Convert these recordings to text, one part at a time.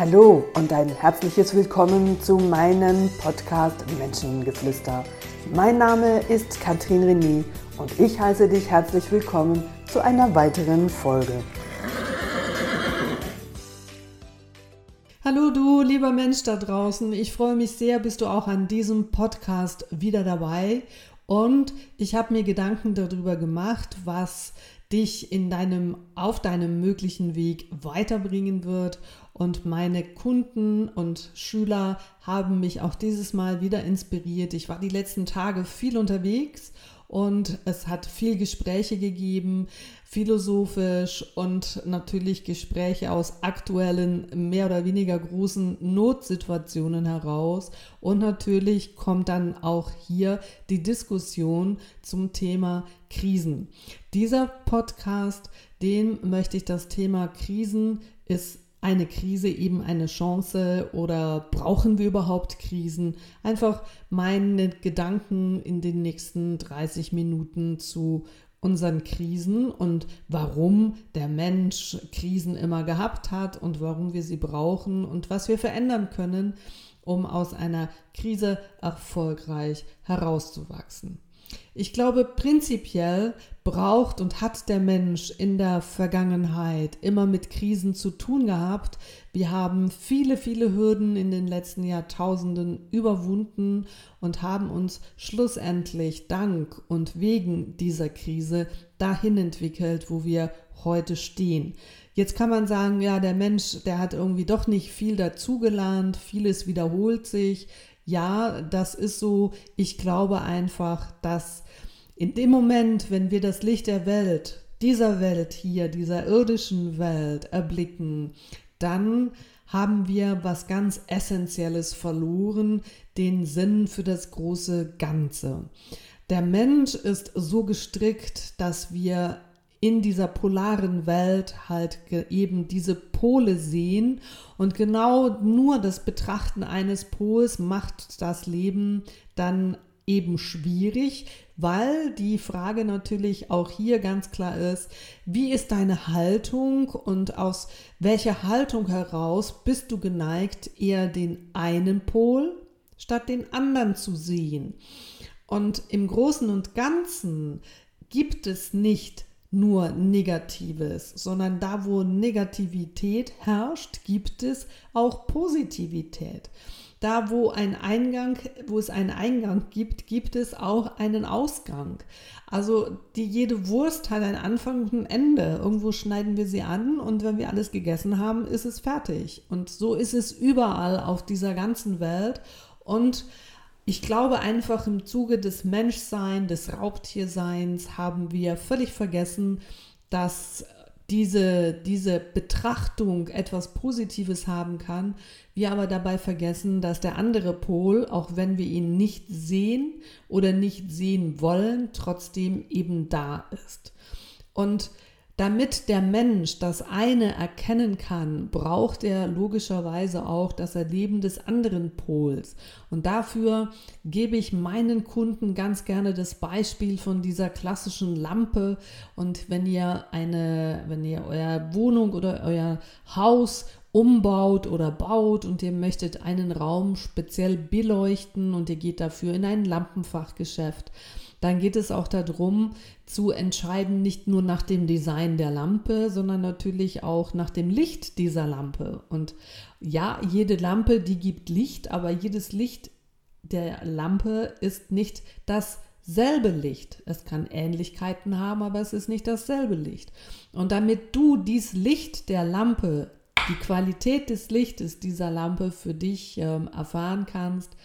Hallo und ein herzliches Willkommen zu meinem Podcast Menschengeflüster. Mein Name ist Katrin René und ich heiße dich herzlich willkommen zu einer weiteren Folge. Hallo du, lieber Mensch da draußen. Ich freue mich sehr, bist du auch an diesem Podcast wieder dabei. Und ich habe mir Gedanken darüber gemacht, was dich in deinem, auf deinem möglichen Weg weiterbringen wird. Und meine Kunden und Schüler haben mich auch dieses Mal wieder inspiriert. Ich war die letzten Tage viel unterwegs und es hat viel Gespräche gegeben, philosophisch und natürlich Gespräche aus aktuellen, mehr oder weniger großen Notsituationen heraus. Und natürlich kommt dann auch hier die Diskussion zum Thema Krisen. Dieser Podcast, den möchte ich das Thema Krisen ist eine Krise eben eine Chance oder brauchen wir überhaupt Krisen? Einfach meine Gedanken in den nächsten 30 Minuten zu unseren Krisen und warum der Mensch Krisen immer gehabt hat und warum wir sie brauchen und was wir verändern können, um aus einer Krise erfolgreich herauszuwachsen. Ich glaube, prinzipiell braucht und hat der Mensch in der Vergangenheit immer mit Krisen zu tun gehabt. Wir haben viele, viele Hürden in den letzten Jahrtausenden überwunden und haben uns schlussendlich dank und wegen dieser Krise dahin entwickelt, wo wir heute stehen. Jetzt kann man sagen, ja, der Mensch, der hat irgendwie doch nicht viel dazugelernt, vieles wiederholt sich, ja, das ist so. Ich glaube einfach, dass in dem Moment, wenn wir das Licht der Welt, dieser Welt hier, dieser irdischen Welt erblicken, dann haben wir was ganz Essentielles verloren, den Sinn für das große Ganze. Der Mensch ist so gestrickt, dass wir in dieser polaren Welt halt eben diese Pole sehen und genau nur das Betrachten eines Pols macht das Leben dann eben schwierig, weil die Frage natürlich auch hier ganz klar ist, wie ist deine Haltung und aus welcher Haltung heraus bist du geneigt, eher den einen Pol statt den anderen zu sehen. Und im Großen und Ganzen gibt es nicht nur Negatives, sondern da, wo Negativität herrscht, gibt es auch Positivität. Da, wo ein Eingang, wo es einen Eingang gibt, gibt es auch einen Ausgang. Also die jede Wurst hat einen Anfang und ein Ende. Irgendwo schneiden wir sie an und wenn wir alles gegessen haben, ist es fertig. Und so ist es überall auf dieser ganzen Welt. Und ich glaube einfach im Zuge des Menschseins, des Raubtierseins haben wir völlig vergessen, dass diese, diese Betrachtung etwas Positives haben kann, wir aber dabei vergessen, dass der andere Pol, auch wenn wir ihn nicht sehen oder nicht sehen wollen, trotzdem eben da ist. Und damit der Mensch das eine erkennen kann, braucht er logischerweise auch das Erleben des anderen Pols. Und dafür gebe ich meinen Kunden ganz gerne das Beispiel von dieser klassischen Lampe. Und wenn ihr eine, wenn ihr euer Wohnung oder euer Haus umbaut oder baut und ihr möchtet einen Raum speziell beleuchten und ihr geht dafür in ein Lampenfachgeschäft, dann geht es auch darum zu entscheiden, nicht nur nach dem Design der Lampe, sondern natürlich auch nach dem Licht dieser Lampe. Und ja, jede Lampe, die gibt Licht, aber jedes Licht der Lampe ist nicht dasselbe Licht. Es kann Ähnlichkeiten haben, aber es ist nicht dasselbe Licht. Und damit du dieses Licht der Lampe, die Qualität des Lichtes dieser Lampe für dich ähm, erfahren kannst,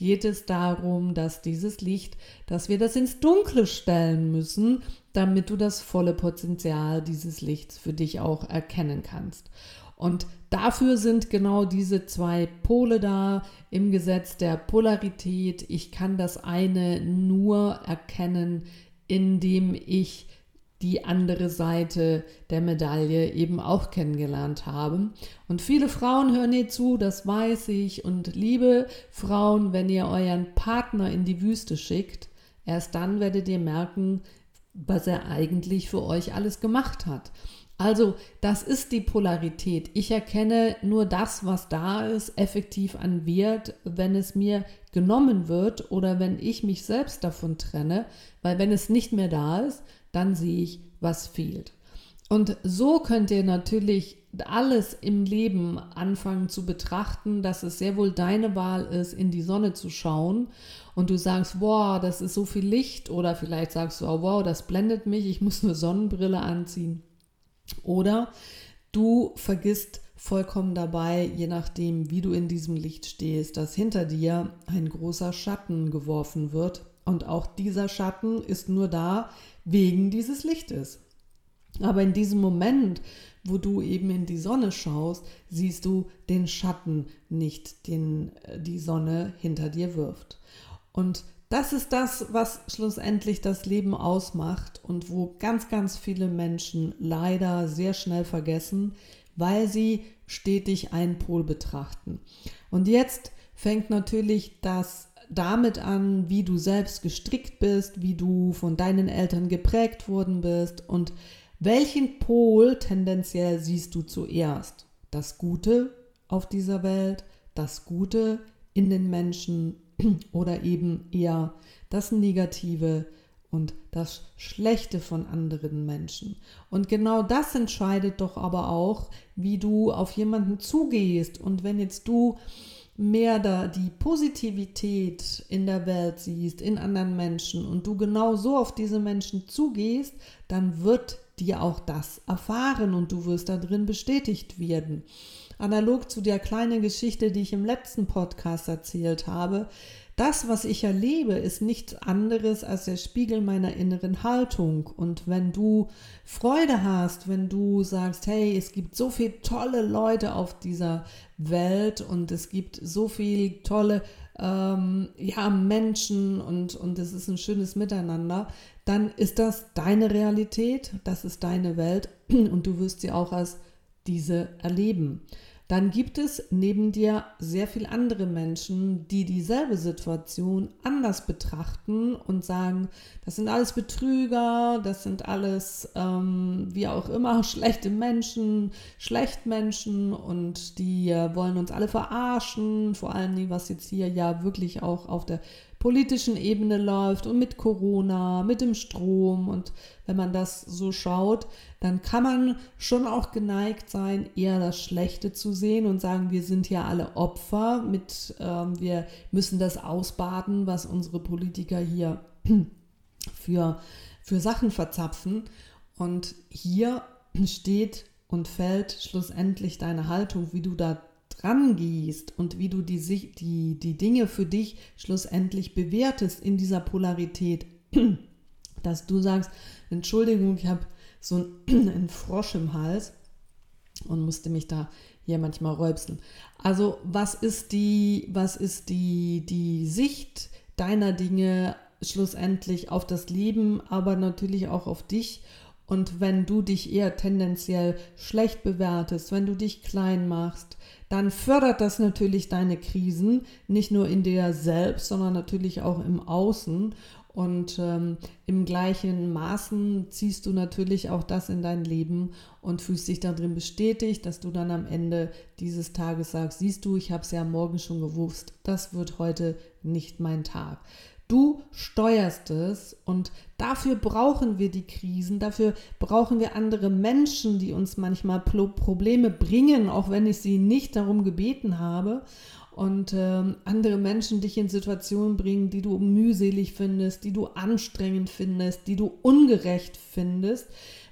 geht es darum, dass dieses Licht, dass wir das ins Dunkle stellen müssen, damit du das volle Potenzial dieses Lichts für dich auch erkennen kannst. Und dafür sind genau diese zwei Pole da im Gesetz der Polarität. Ich kann das eine nur erkennen, indem ich die andere Seite der Medaille eben auch kennengelernt haben. Und viele Frauen hören hier zu, das weiß ich. Und liebe Frauen, wenn ihr euren Partner in die Wüste schickt, erst dann werdet ihr merken, was er eigentlich für euch alles gemacht hat. Also, das ist die Polarität. Ich erkenne nur das, was da ist, effektiv an Wert, wenn es mir genommen wird oder wenn ich mich selbst davon trenne, weil wenn es nicht mehr da ist, dann sehe ich, was fehlt. Und so könnt ihr natürlich alles im Leben anfangen zu betrachten, dass es sehr wohl deine Wahl ist, in die Sonne zu schauen und du sagst, wow, das ist so viel Licht oder vielleicht sagst du, oh, wow, das blendet mich, ich muss eine Sonnenbrille anziehen. Oder du vergisst vollkommen dabei, je nachdem, wie du in diesem Licht stehst, dass hinter dir ein großer Schatten geworfen wird und auch dieser Schatten ist nur da wegen dieses Lichtes. Aber in diesem Moment, wo du eben in die Sonne schaust, siehst du den Schatten nicht, den äh, die Sonne hinter dir wirft. Und das ist das, was schlussendlich das Leben ausmacht und wo ganz, ganz viele Menschen leider sehr schnell vergessen, weil sie stetig einen Pol betrachten. Und jetzt fängt natürlich das damit an, wie du selbst gestrickt bist, wie du von deinen Eltern geprägt worden bist und welchen Pol tendenziell siehst du zuerst? Das Gute auf dieser Welt, das Gute in den Menschen oder eben eher das Negative und das Schlechte von anderen Menschen. Und genau das entscheidet doch aber auch, wie du auf jemanden zugehst. Und wenn jetzt du mehr da die Positivität in der Welt siehst, in anderen Menschen und du genau so auf diese Menschen zugehst, dann wird dir auch das erfahren und du wirst da drin bestätigt werden. Analog zu der kleinen Geschichte, die ich im letzten Podcast erzählt habe, das, was ich erlebe, ist nichts anderes als der Spiegel meiner inneren Haltung. Und wenn du Freude hast, wenn du sagst, hey, es gibt so viele tolle Leute auf dieser Welt und es gibt so viele tolle ähm, ja, Menschen und, und es ist ein schönes Miteinander, dann ist das deine Realität, das ist deine Welt und du wirst sie auch als diese erleben. Dann gibt es neben dir sehr viele andere Menschen, die dieselbe Situation anders betrachten und sagen, das sind alles Betrüger, das sind alles, ähm, wie auch immer, schlechte Menschen, Schlechtmenschen und die äh, wollen uns alle verarschen, vor allem was jetzt hier ja wirklich auch auf der politischen Ebene läuft und mit Corona, mit dem Strom. Und wenn man das so schaut, dann kann man schon auch geneigt sein, eher das Schlechte zu sehen und sagen, wir sind ja alle Opfer, mit, ähm, wir müssen das ausbaden, was unsere Politiker hier für, für Sachen verzapfen. Und hier steht und fällt schlussendlich deine Haltung, wie du da dran gehst und wie du die, die, die Dinge für dich schlussendlich bewertest in dieser Polarität, dass du sagst, Entschuldigung, ich habe so einen Frosch im Hals und musste mich da hier manchmal räubseln. Also was ist die, was ist die, die Sicht deiner Dinge schlussendlich auf das Leben, aber natürlich auch auf dich und wenn du dich eher tendenziell schlecht bewertest, wenn du dich klein machst, dann fördert das natürlich deine Krisen, nicht nur in dir selbst, sondern natürlich auch im Außen. Und ähm, im gleichen Maßen ziehst du natürlich auch das in dein Leben und fühlst dich darin bestätigt, dass du dann am Ende dieses Tages sagst, siehst du, ich habe es ja morgen schon gewusst, das wird heute nicht mein Tag. Du steuerst es und dafür brauchen wir die Krisen, dafür brauchen wir andere Menschen, die uns manchmal Probleme bringen, auch wenn ich sie nicht darum gebeten habe. Und äh, andere Menschen dich in Situationen bringen, die du mühselig findest, die du anstrengend findest, die du ungerecht findest,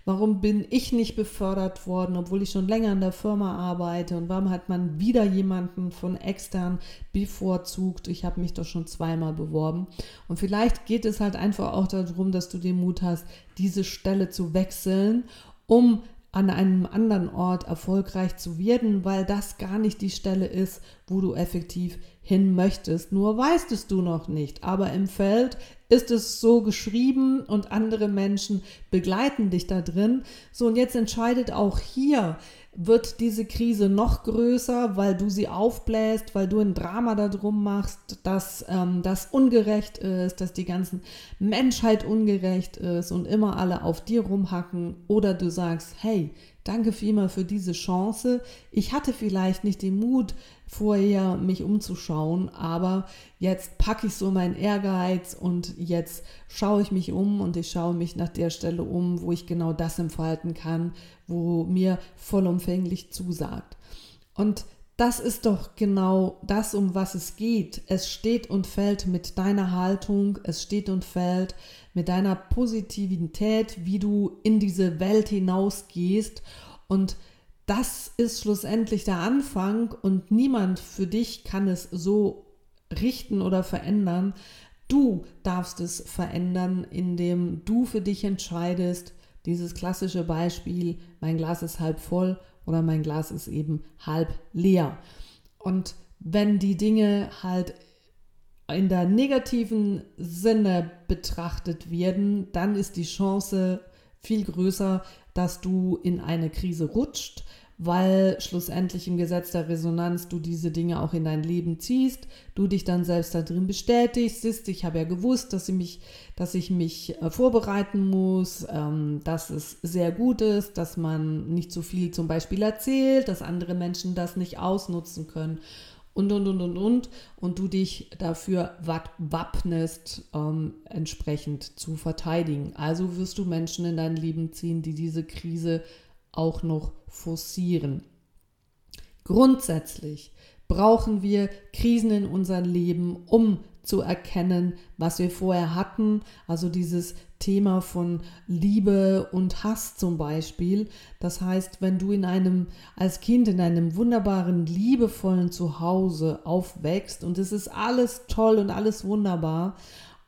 Warum bin ich nicht befördert worden, obwohl ich schon länger in der Firma arbeite? Und warum hat man wieder jemanden von extern bevorzugt? Ich habe mich doch schon zweimal beworben. Und vielleicht geht es halt einfach auch darum, dass du den Mut hast, diese Stelle zu wechseln, um an einem anderen Ort erfolgreich zu werden, weil das gar nicht die Stelle ist, wo du effektiv hin möchtest. Nur weißt es du noch nicht. Aber im Feld ist es so geschrieben und andere Menschen begleiten dich da drin. So, und jetzt entscheidet auch hier, wird diese Krise noch größer, weil du sie aufbläst, weil du ein Drama darum machst, dass ähm, das ungerecht ist, dass die ganze Menschheit ungerecht ist und immer alle auf dir rumhacken. Oder du sagst, hey, danke vielmal für diese Chance. Ich hatte vielleicht nicht den Mut, vorher mich umzuschauen, aber jetzt packe ich so meinen Ehrgeiz und jetzt schaue ich mich um und ich schaue mich nach der Stelle um, wo ich genau das entfalten kann, wo mir vollumfänglich zusagt. Und das ist doch genau das, um was es geht. Es steht und fällt mit deiner Haltung, es steht und fällt mit deiner Positivität, wie du in diese Welt hinausgehst. Und das ist schlussendlich der Anfang und niemand für dich kann es so richten oder verändern. Du darfst es verändern, indem du für dich entscheidest, dieses klassische Beispiel, mein Glas ist halb voll oder mein Glas ist eben halb leer. Und wenn die Dinge halt in der negativen Sinne betrachtet werden, dann ist die Chance viel größer, dass du in eine Krise rutscht, weil schlussendlich im Gesetz der Resonanz du diese Dinge auch in dein Leben ziehst, du dich dann selbst da drin bestätigst, siehst, ich habe ja gewusst, dass ich mich, dass ich mich äh, vorbereiten muss, ähm, dass es sehr gut ist, dass man nicht zu viel zum Beispiel erzählt, dass andere Menschen das nicht ausnutzen können und, und, und, und, und, und du dich dafür wappnest, ähm, entsprechend zu verteidigen. Also wirst du Menschen in dein Leben ziehen, die diese Krise auch noch forcieren. Grundsätzlich brauchen wir Krisen in unserem Leben, um zu erkennen, was wir vorher hatten. Also dieses Thema von Liebe und Hass zum Beispiel. Das heißt, wenn du in einem, als Kind in einem wunderbaren, liebevollen Zuhause aufwächst und es ist alles toll und alles wunderbar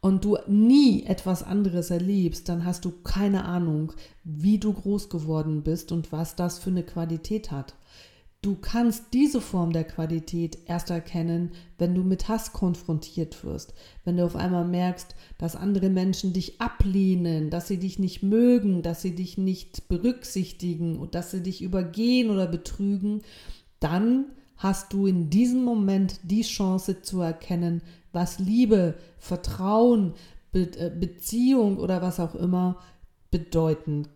und du nie etwas anderes erlebst, dann hast du keine Ahnung, wie du groß geworden bist und was das für eine Qualität hat. Du kannst diese Form der Qualität erst erkennen, wenn du mit Hass konfrontiert wirst, wenn du auf einmal merkst, dass andere Menschen dich ablehnen, dass sie dich nicht mögen, dass sie dich nicht berücksichtigen und dass sie dich übergehen oder betrügen, dann hast du in diesem Moment die Chance zu erkennen, was Liebe, Vertrauen, Be äh, Beziehung oder was auch immer bedeuten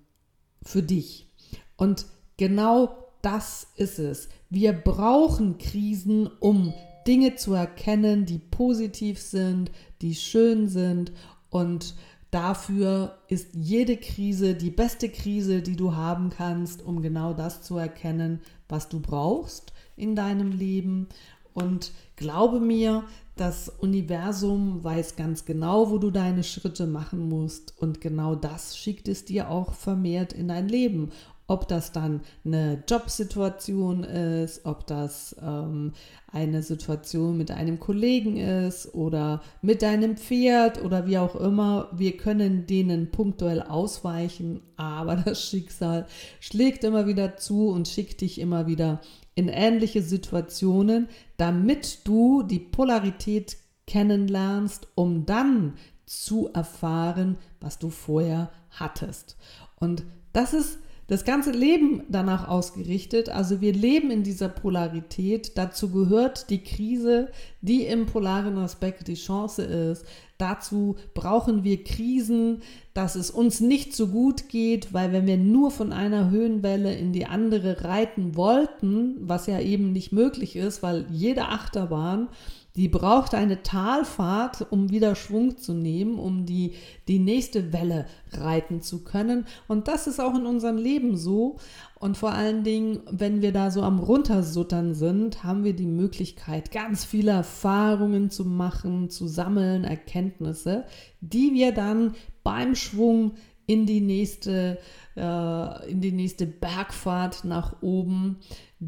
für dich. Und genau das ist es. Wir brauchen Krisen, um Dinge zu erkennen, die positiv sind, die schön sind und dafür ist jede Krise die beste Krise, die du haben kannst, um genau das zu erkennen, was du brauchst in deinem Leben. Und glaube mir, das Universum weiß ganz genau, wo du deine Schritte machen musst und genau das schickt es dir auch vermehrt in dein Leben. Ob das dann eine Jobsituation ist, ob das ähm, eine Situation mit einem Kollegen ist oder mit deinem Pferd oder wie auch immer, wir können denen punktuell ausweichen, aber das Schicksal schlägt immer wieder zu und schickt dich immer wieder in ähnliche Situationen, damit du die Polarität kennenlernst, um dann zu erfahren, was du vorher hattest. Und das ist das ganze Leben danach ausgerichtet. Also wir leben in dieser Polarität. Dazu gehört die Krise, die im polaren Aspekt die Chance ist. Dazu brauchen wir Krisen, dass es uns nicht so gut geht, weil wenn wir nur von einer Höhenwelle in die andere reiten wollten, was ja eben nicht möglich ist, weil jede Achterbahn die braucht eine Talfahrt, um wieder Schwung zu nehmen, um die, die nächste Welle reiten zu können. Und das ist auch in unserem Leben so. Und vor allen Dingen, wenn wir da so am Runtersuttern sind, haben wir die Möglichkeit, ganz viele Erfahrungen zu machen, zu sammeln, Erkenntnisse, die wir dann beim Schwung in die nächste, äh, in die nächste Bergfahrt nach oben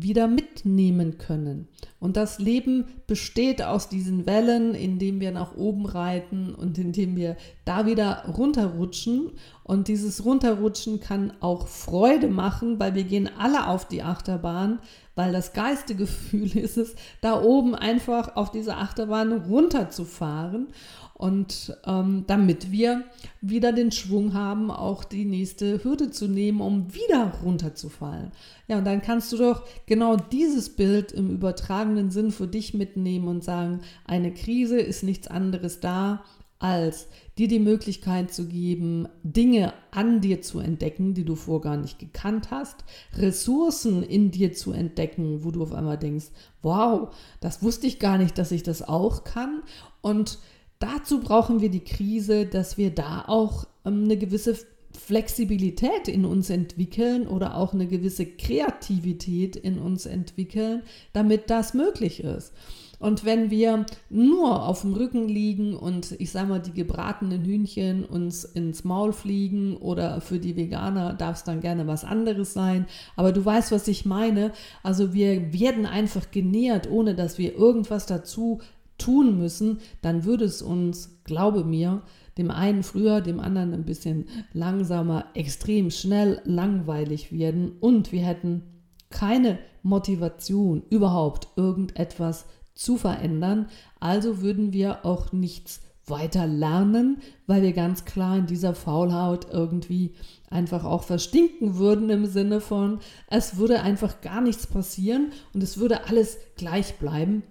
wieder mitnehmen können. Und das Leben besteht aus diesen Wellen, indem wir nach oben reiten und indem wir da wieder runterrutschen. Und dieses Runterrutschen kann auch Freude machen, weil wir gehen alle auf die Achterbahn, weil das Geistegefühl ist es, da oben einfach auf diese Achterbahn runterzufahren. Und ähm, damit wir wieder den Schwung haben, auch die nächste Hürde zu nehmen, um wieder runterzufallen. Ja, und dann kannst du doch genau dieses Bild im übertragenen Sinn für dich mitnehmen und sagen, eine Krise ist nichts anderes da als dir die Möglichkeit zu geben, Dinge an dir zu entdecken, die du vorher gar nicht gekannt hast, Ressourcen in dir zu entdecken, wo du auf einmal denkst, wow, das wusste ich gar nicht, dass ich das auch kann. Und dazu brauchen wir die Krise, dass wir da auch ähm, eine gewisse Flexibilität in uns entwickeln oder auch eine gewisse Kreativität in uns entwickeln, damit das möglich ist. Und wenn wir nur auf dem Rücken liegen und ich sage mal, die gebratenen Hühnchen uns ins Maul fliegen oder für die Veganer darf es dann gerne was anderes sein, aber du weißt, was ich meine. Also wir werden einfach genährt, ohne dass wir irgendwas dazu tun müssen, dann würde es uns, glaube mir, dem einen früher, dem anderen ein bisschen langsamer, extrem schnell langweilig werden und wir hätten keine Motivation überhaupt irgendetwas zu verändern. Also würden wir auch nichts weiter lernen, weil wir ganz klar in dieser Faulhaut irgendwie einfach auch verstinken würden im Sinne von, es würde einfach gar nichts passieren und es würde alles gleich bleiben.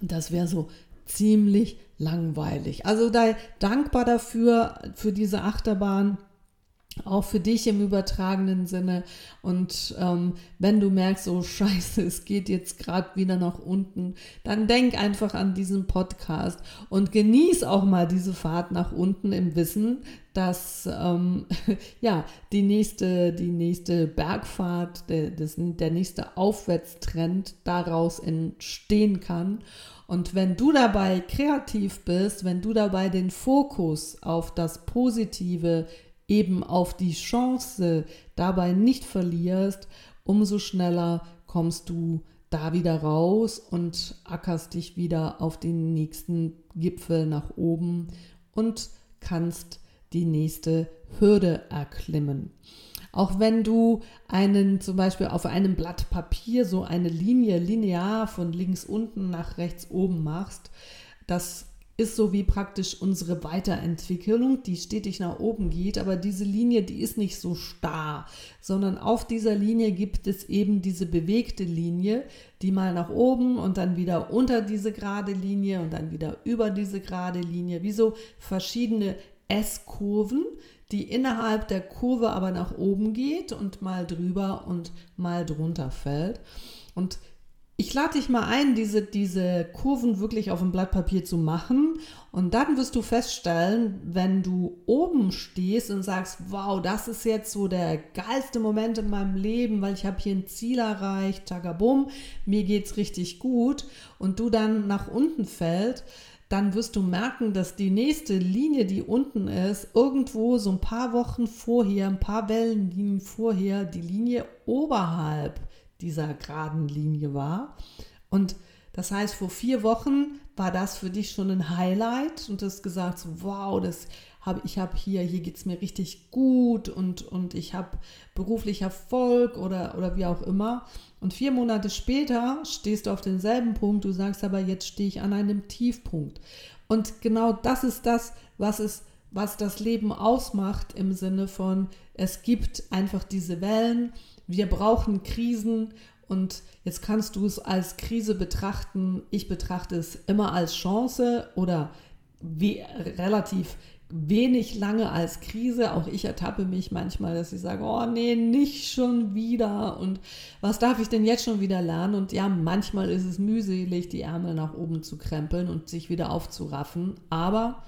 Das wäre so ziemlich langweilig. Also da dankbar dafür, für diese Achterbahn auch für dich im übertragenen Sinne. Und ähm, wenn du merkst, oh scheiße, es geht jetzt gerade wieder nach unten, dann denk einfach an diesen Podcast und genieß auch mal diese Fahrt nach unten im Wissen, dass ähm, ja die nächste, die nächste Bergfahrt, der, das, der nächste Aufwärtstrend daraus entstehen kann. Und wenn du dabei kreativ bist, wenn du dabei den Fokus auf das Positive eben auf die Chance dabei nicht verlierst, umso schneller kommst du da wieder raus und ackerst dich wieder auf den nächsten Gipfel nach oben und kannst die nächste Hürde erklimmen. Auch wenn du einen zum Beispiel auf einem Blatt Papier so eine Linie linear von links unten nach rechts oben machst, das ist so wie praktisch unsere Weiterentwicklung, die stetig nach oben geht, aber diese Linie, die ist nicht so starr, sondern auf dieser Linie gibt es eben diese bewegte Linie, die mal nach oben und dann wieder unter diese gerade Linie und dann wieder über diese gerade Linie, wie so verschiedene S-Kurven, die innerhalb der Kurve aber nach oben geht und mal drüber und mal drunter fällt. Und ich lade dich mal ein, diese, diese Kurven wirklich auf dem Blatt Papier zu machen. Und dann wirst du feststellen, wenn du oben stehst und sagst, wow, das ist jetzt so der geilste Moment in meinem Leben, weil ich habe hier ein Ziel erreicht, tagabum, mir geht's richtig gut. Und du dann nach unten fällt, dann wirst du merken, dass die nächste Linie, die unten ist, irgendwo so ein paar Wochen vorher, ein paar Wellenlinien vorher, die Linie oberhalb dieser geraden Linie war. Und das heißt, vor vier Wochen war das für dich schon ein Highlight und du hast gesagt, so, wow, das habe ich habe hier, hier geht es mir richtig gut und, und ich habe beruflich Erfolg oder, oder wie auch immer. Und vier Monate später stehst du auf denselben Punkt, du sagst aber, jetzt stehe ich an einem Tiefpunkt. Und genau das ist das, was es, was das Leben ausmacht im Sinne von, es gibt einfach diese Wellen wir brauchen Krisen und jetzt kannst du es als Krise betrachten. Ich betrachte es immer als Chance oder wie, relativ wenig lange als Krise. Auch ich ertappe mich manchmal, dass ich sage, oh nee, nicht schon wieder. Und was darf ich denn jetzt schon wieder lernen? Und ja, manchmal ist es mühselig, die Ärmel nach oben zu krempeln und sich wieder aufzuraffen. Aber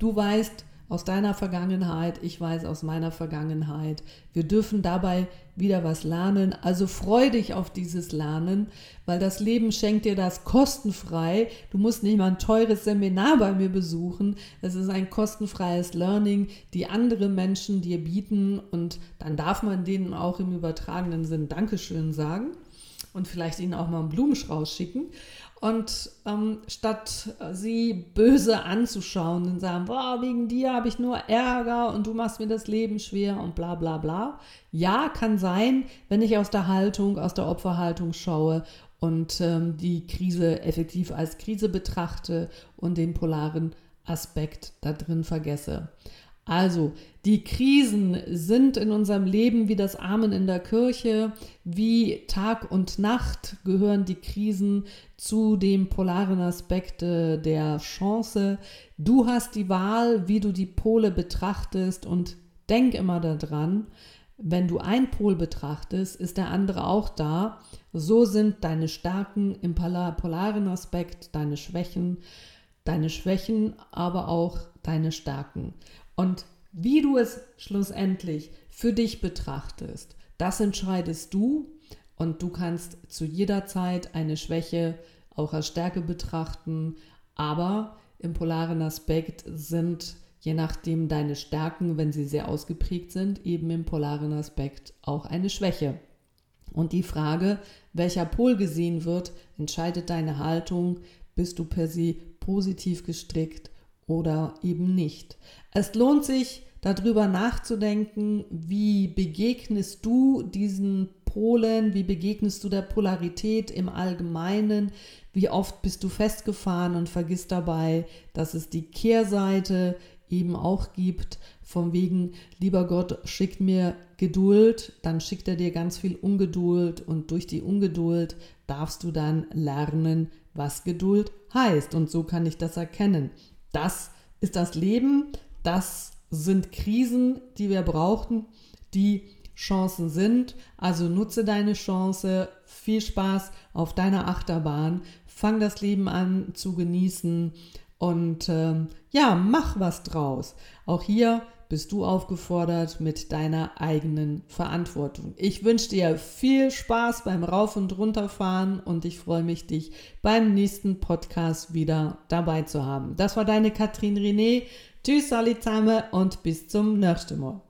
du weißt, aus deiner Vergangenheit, ich weiß aus meiner Vergangenheit. Wir dürfen dabei wieder was lernen. Also freu dich auf dieses Lernen, weil das Leben schenkt dir das kostenfrei. Du musst nicht mal ein teures Seminar bei mir besuchen. Es ist ein kostenfreies Learning, die andere Menschen dir bieten und dann darf man denen auch im übertragenen Sinn Dankeschön sagen und vielleicht ihnen auch mal einen Blumenstrauß schicken. Und ähm, statt sie böse anzuschauen und sagen, boah, wegen dir habe ich nur Ärger und du machst mir das Leben schwer und bla bla bla. Ja, kann sein, wenn ich aus der Haltung, aus der Opferhaltung schaue und ähm, die Krise effektiv als Krise betrachte und den polaren Aspekt da drin vergesse. Also, die Krisen sind in unserem Leben wie das Amen in der Kirche, wie Tag und Nacht gehören die Krisen zu dem polaren Aspekt der Chance. Du hast die Wahl, wie du die Pole betrachtest und denk immer daran, wenn du ein Pol betrachtest, ist der andere auch da. So sind deine Stärken im polaren Aspekt, deine Schwächen, deine Schwächen, aber auch deine Stärken. Und wie du es schlussendlich für dich betrachtest, das entscheidest du und du kannst zu jeder Zeit eine Schwäche auch als Stärke betrachten, aber im polaren Aspekt sind je nachdem deine Stärken, wenn sie sehr ausgeprägt sind, eben im polaren Aspekt auch eine Schwäche. Und die Frage, welcher Pol gesehen wird, entscheidet deine Haltung. Bist du per se positiv gestrickt oder eben nicht? Es lohnt sich, darüber nachzudenken, wie begegnest du diesen Polen, wie begegnest du der Polarität im Allgemeinen, wie oft bist du festgefahren und vergisst dabei, dass es die Kehrseite eben auch gibt, von wegen, lieber Gott, schickt mir Geduld, dann schickt er dir ganz viel Ungeduld und durch die Ungeduld darfst du dann lernen, was Geduld heißt. Und so kann ich das erkennen. Das ist das Leben, das sind Krisen, die wir brauchen, die Chancen sind. Also nutze deine Chance, viel Spaß auf deiner Achterbahn, fang das Leben an zu genießen und ähm, ja, mach was draus. Auch hier bist du aufgefordert mit deiner eigenen Verantwortung. Ich wünsche dir viel Spaß beim Rauf- und Runterfahren und ich freue mich, dich beim nächsten Podcast wieder dabei zu haben. Das war deine Katrin René. Tschüss alle und bis zum nächsten Mal.